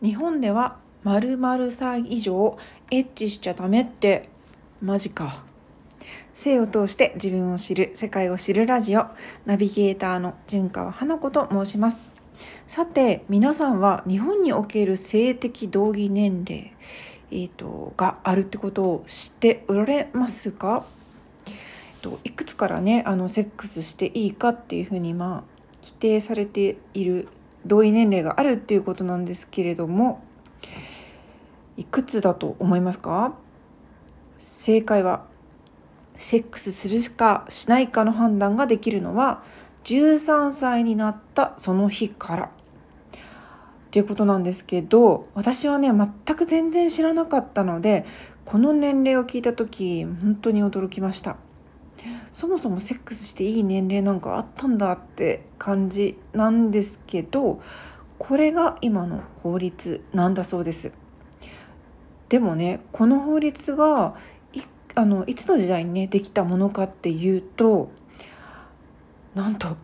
日本では〇〇歳以上エッチしちゃダメって。マジか。性を通して自分を知る世界を知るラジオ。ナビゲーターの純川花子と申します。さて皆さんは日本における性的同義年齢、えーと、があるってことを知っておられますか、えーと、いくつからねあのセックスしていいかっていうふうにまあ規定されている同意年齢があるっていうことなんですけれどもいくつだと思いますか？正解はセックスするかしないかの判断ができるのは13歳になったその日から。っていうことなんですけど私はね全く全然知らなかったのでこの年齢を聞いた時本当に驚きました。そもそもセックスしていい年齢なんかあったんだって感じなんですけどこれが今の法律なんだそうですでもねこの法律がいあのいつの時代にねできたものかっていうとなんと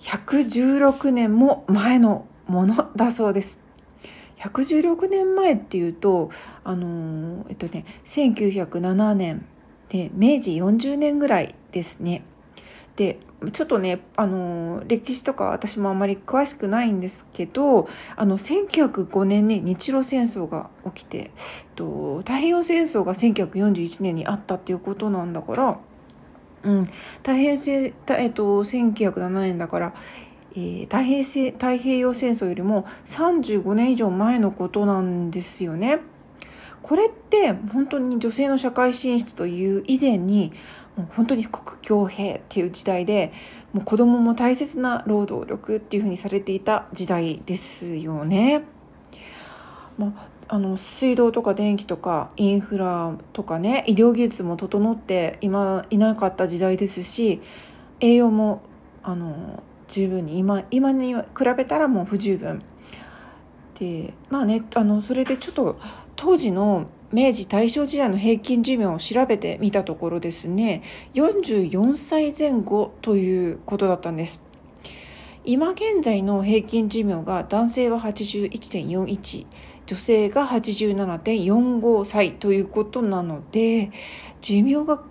116年も前のものだそうです。116年前っていうとあのえっとね1907年で明治40年ぐらいですね。でちょっとねあの歴史とか私もあまり詳しくないんですけどあの1905年に日露戦争が起きてと太平洋戦争が1941年にあったっていうことなんだからうん、太平洋、えっと、1907年だから、えー、太平太平洋戦争よりも35年以上前のことなんですよね。これって本当に女性の社会進出という以前にもう本当に国強兵っていう時代でもう子供も大切な労働力っていうふうにされていた時代ですよね。まあ、あの水道とか電気とかインフラとかね医療技術も整って今いなかった時代ですし栄養もあの十分に今今に比べたらもう不十分でまあねあのそれでちょっと当時の明治大正時代の平均寿命を調べてみたところですね44歳前後ということだったんです。今現在の平均寿命が男性は81.41女性が87.45歳ということなので寿命が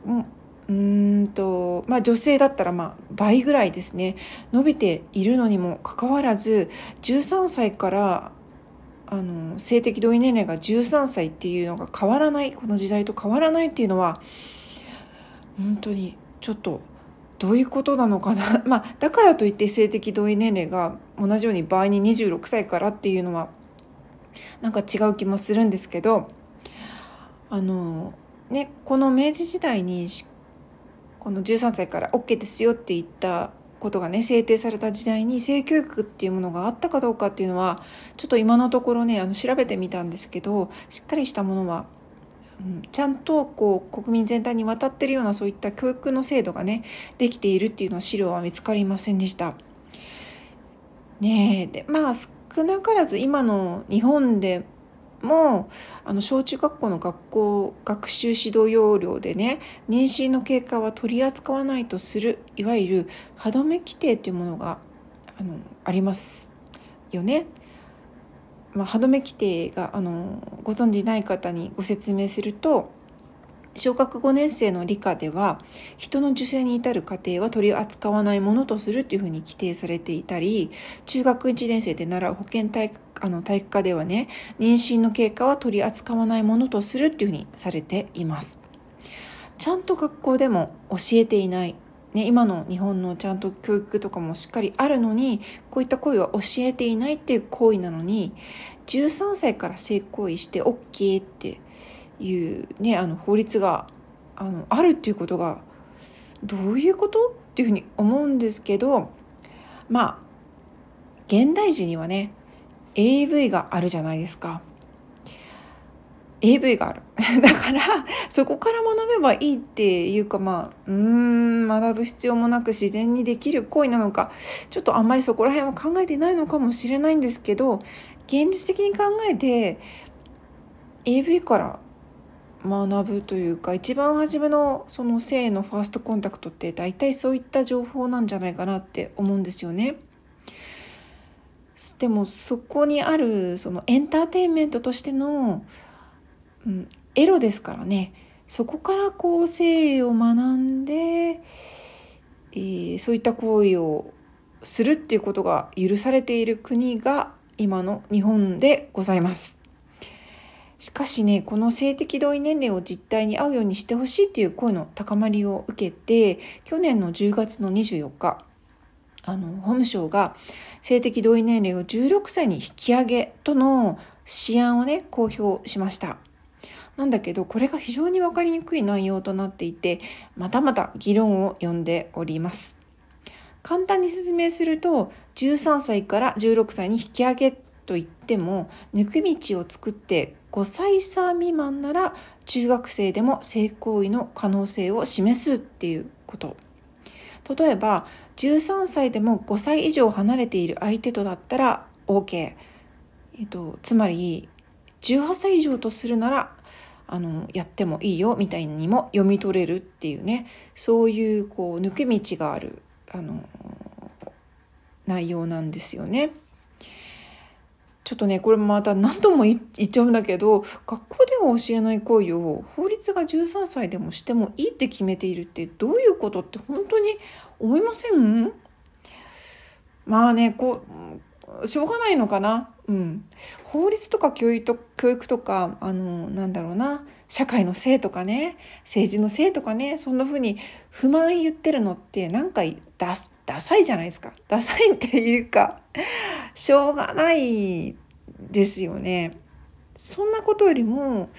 うんとまあ女性だったらまあ倍ぐらいですね伸びているのにもかかわらず13歳からあの性的同意年齢が13歳っていうのが変わらないこの時代と変わらないっていうのは本当にちょっとどういうことなのかな。まあだからといって性的同意年齢が同じように倍に26歳からっていうのはなんか違う気もするんですけどあのねこの明治時代にこの13歳から OK ですよって言ったことがね制定された時代に性教育っていうものがあったかどうかっていうのはちょっと今のところねあの調べてみたんですけどしっかりしたものは、うん、ちゃんとこう国民全体に渡ってるようなそういった教育の制度がねできているっていうのは資料は見つかりませんでした。ねえでまあ少なからず今の日本でもあの小中学校の学校学習指導要領でね妊娠の経過は取り扱わないとするいわゆる歯止め規定というものがあのありますよね。まあ、歯止め規定があのご存じない方にご説明すると小学5年生の理科では人の受精に至る過程は取り扱わないものとするというふうに規定されていたり中学1年生で習う保健体育あの体育科ではね妊娠の経過は取り扱わないものとするっていうふうにされています。ちゃんと学校でも教えていないね、今の日本のちゃんと教育とかもしっかりあるのにこういった行為は教えていないっていう行為なのに13歳から性行為して OK っていうねあの法律があのあるっていうことがどういうことっていうふうに思うんですけどまあ現代人にはね AV があるじゃないですか。AV がある だからそこから学べばいいっていうかまあうーん学ぶ必要もなく自然にできる行為なのかちょっとあんまりそこら辺は考えてないのかもしれないんですけど現実的に考えて AV から学ぶというか一番初めのその性のファーストコンタクトって大体そういった情報なんじゃないかなって思うんですよね。でもそこにあるそのエンターテインメントとしての、うん、エロですからねそこからこう性を学んで、えー、そういった行為をするっていうことが許されている国が今の日本でございます。しかしね、この性的同意年齢を実態に合うようにしてほしいっていう声の高まりを受けて、去年の10月の24日、あの、法務省が性的同意年齢を16歳に引き上げとの試案をね、公表しました。なんだけど、これが非常に分かりにくい内容となっていて、またまた議論を呼んでおります。簡単に説明すると、13歳から16歳に引き上げといっても、抜け道を作って5歳差未満なら中学生でも性行為の可能性を示すっていうこと。例えば13歳でも5歳以上離れている相手とだったら OK、えっと、つまり18歳以上とするならあのやってもいいよみたいにも読み取れるっていうね。そういうこう抜け道があるあの内容なんですよね。ちょっとねこれまた何度も言っちゃうんだけど学校では教えない行為を法律が13歳でもしてもいいって決めているってどういうことって本当に思いません？まあねこうしょうがないのかな？うん、法律とか教育と教育とかあのなんだろうな？社会のせいとかね政治のせいとかねそんな風に不満言ってるのってなんかダダサいじゃないですかダサいっていうかしょうがないですよね。そんなことよりも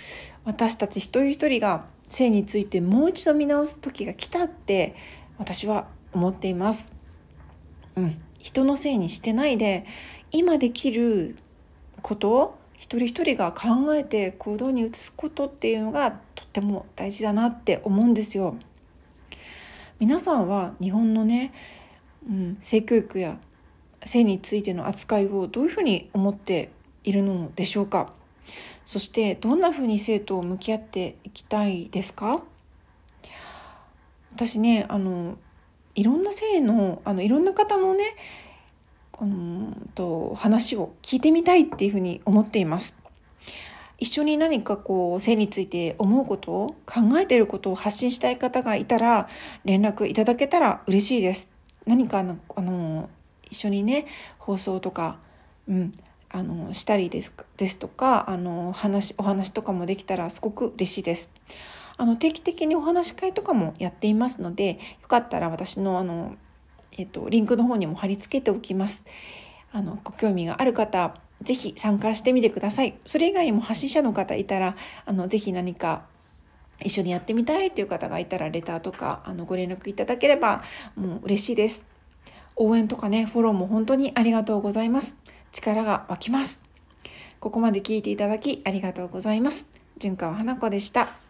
私たち一人一人が性についてもう一度見直す時が来たって私は思っています。うん、人のせいにしてないで今できること一人一人が考えて行動に移すことっていうのがとっても大事だなって思うんですよ。皆さんは日本のね、うん、性教育や性についての扱いをどういうふうに思っているのでしょうか？そしてどんなふうに生徒を向き合っていきたいですか？私ねあのいろんな性のあのいろんな方のねうんと話を聞いてみたいっていうふうに思っています。一緒に何かこう性について思うことを考えていることを発信したい方がいたら連絡いただけたら嬉しいです。何かのあの一緒にね放送とか、うん、あのしたりですですとかあの話お話とかもできたらすごく嬉しいです。あの定期的にお話し会とかもやっていますのでよかったら私のあの、えっと、リンクの方にも貼り付けておきます。あのご興味がある方是非参加してみてください。それ以外にも発信者の方いたらあのぜひ何か一緒にやってみたいという方がいたらレターとかあのご連絡いただければもう嬉しいです。応援とかね、フォローも本当にありがとうございます。力が湧きます。ここまで聞いていただきありがとうございます。純川花子でした。